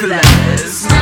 bless.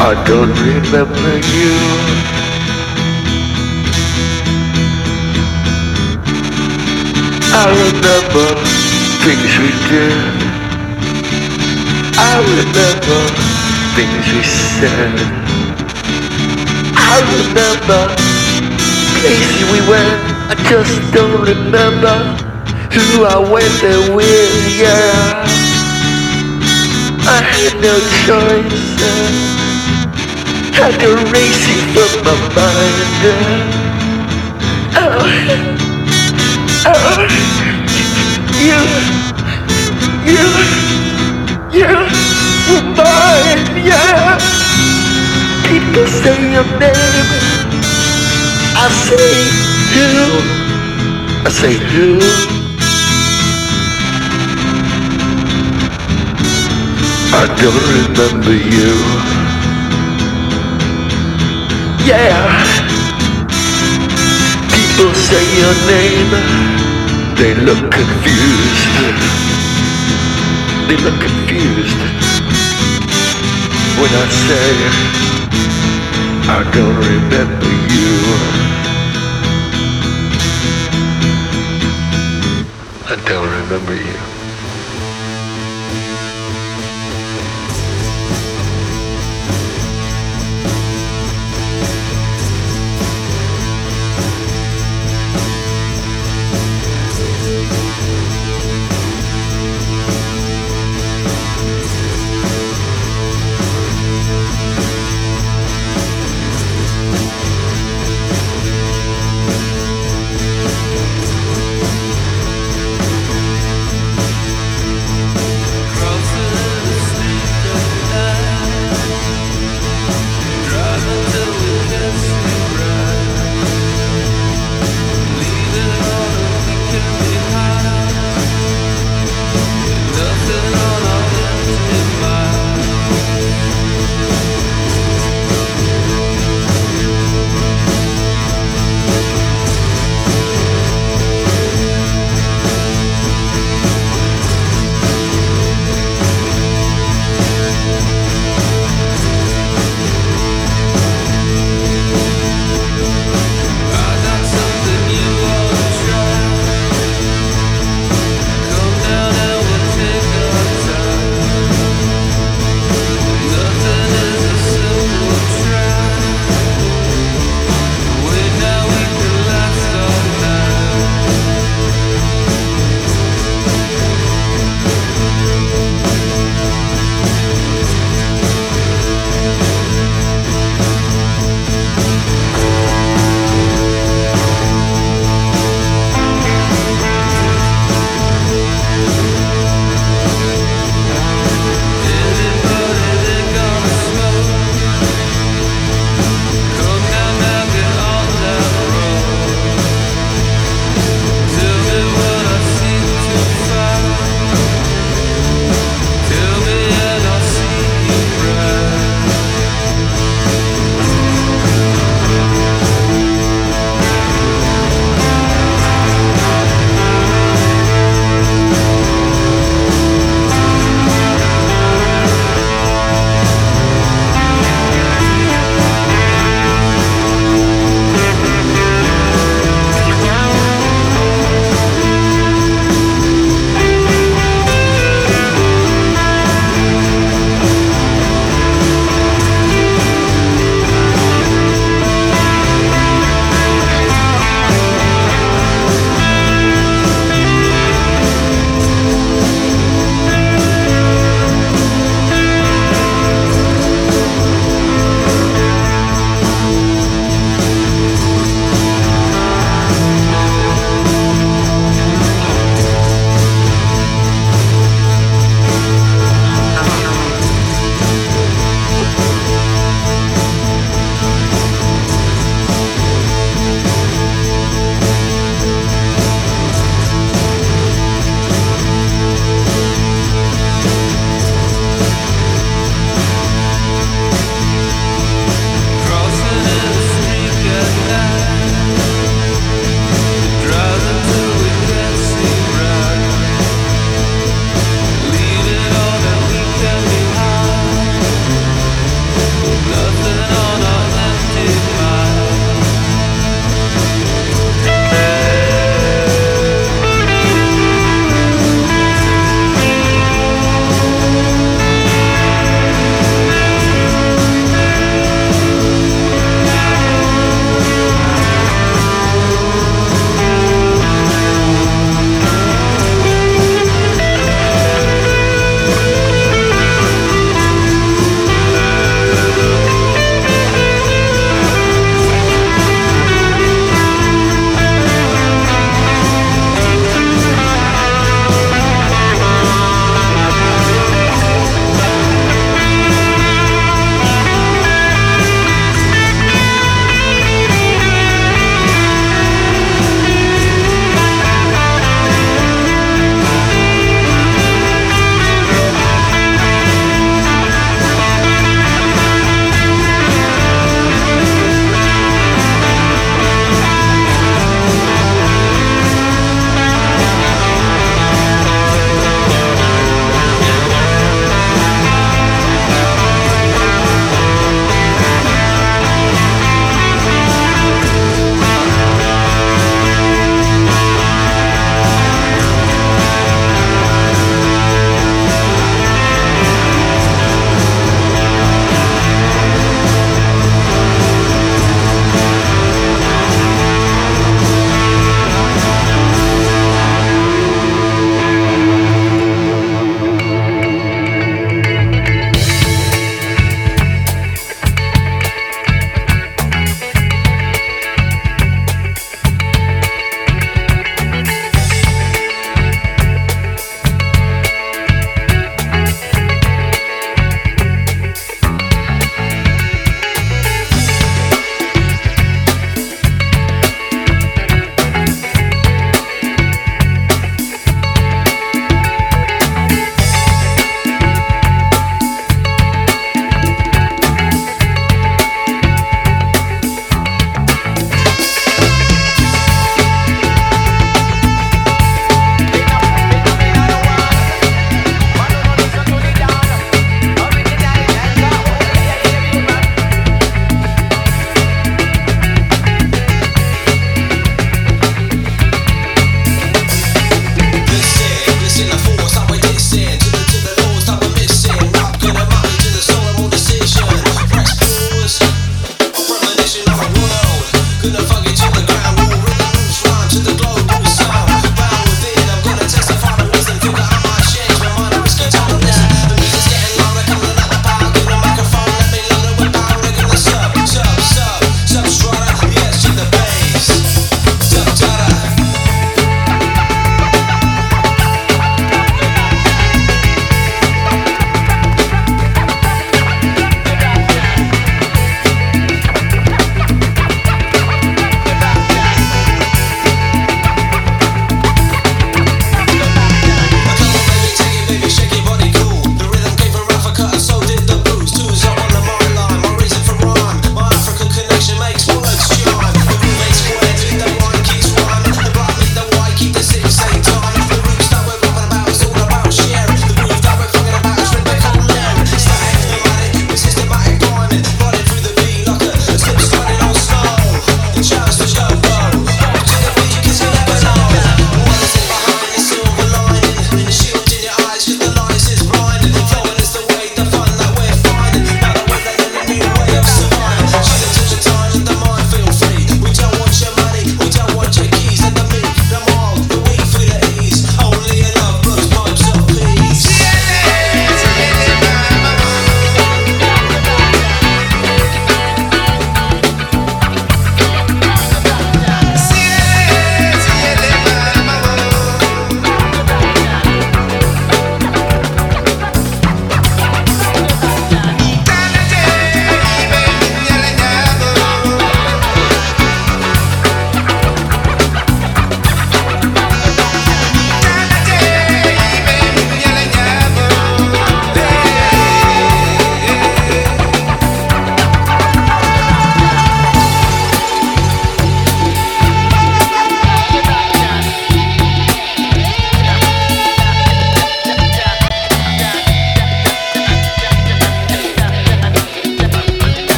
I don't remember you. I remember things we did. I remember things we said. I remember places we went. I just don't remember who I went there with. Yeah, I had no choice. Uh, to erase it from my mind. uh. Oh, oh, you, you. You were mine, yeah. People say your name. I say who? I say who? I don't remember you. Yeah. People say your name. They look confused they look confused when I say I don't remember you. I don't remember you.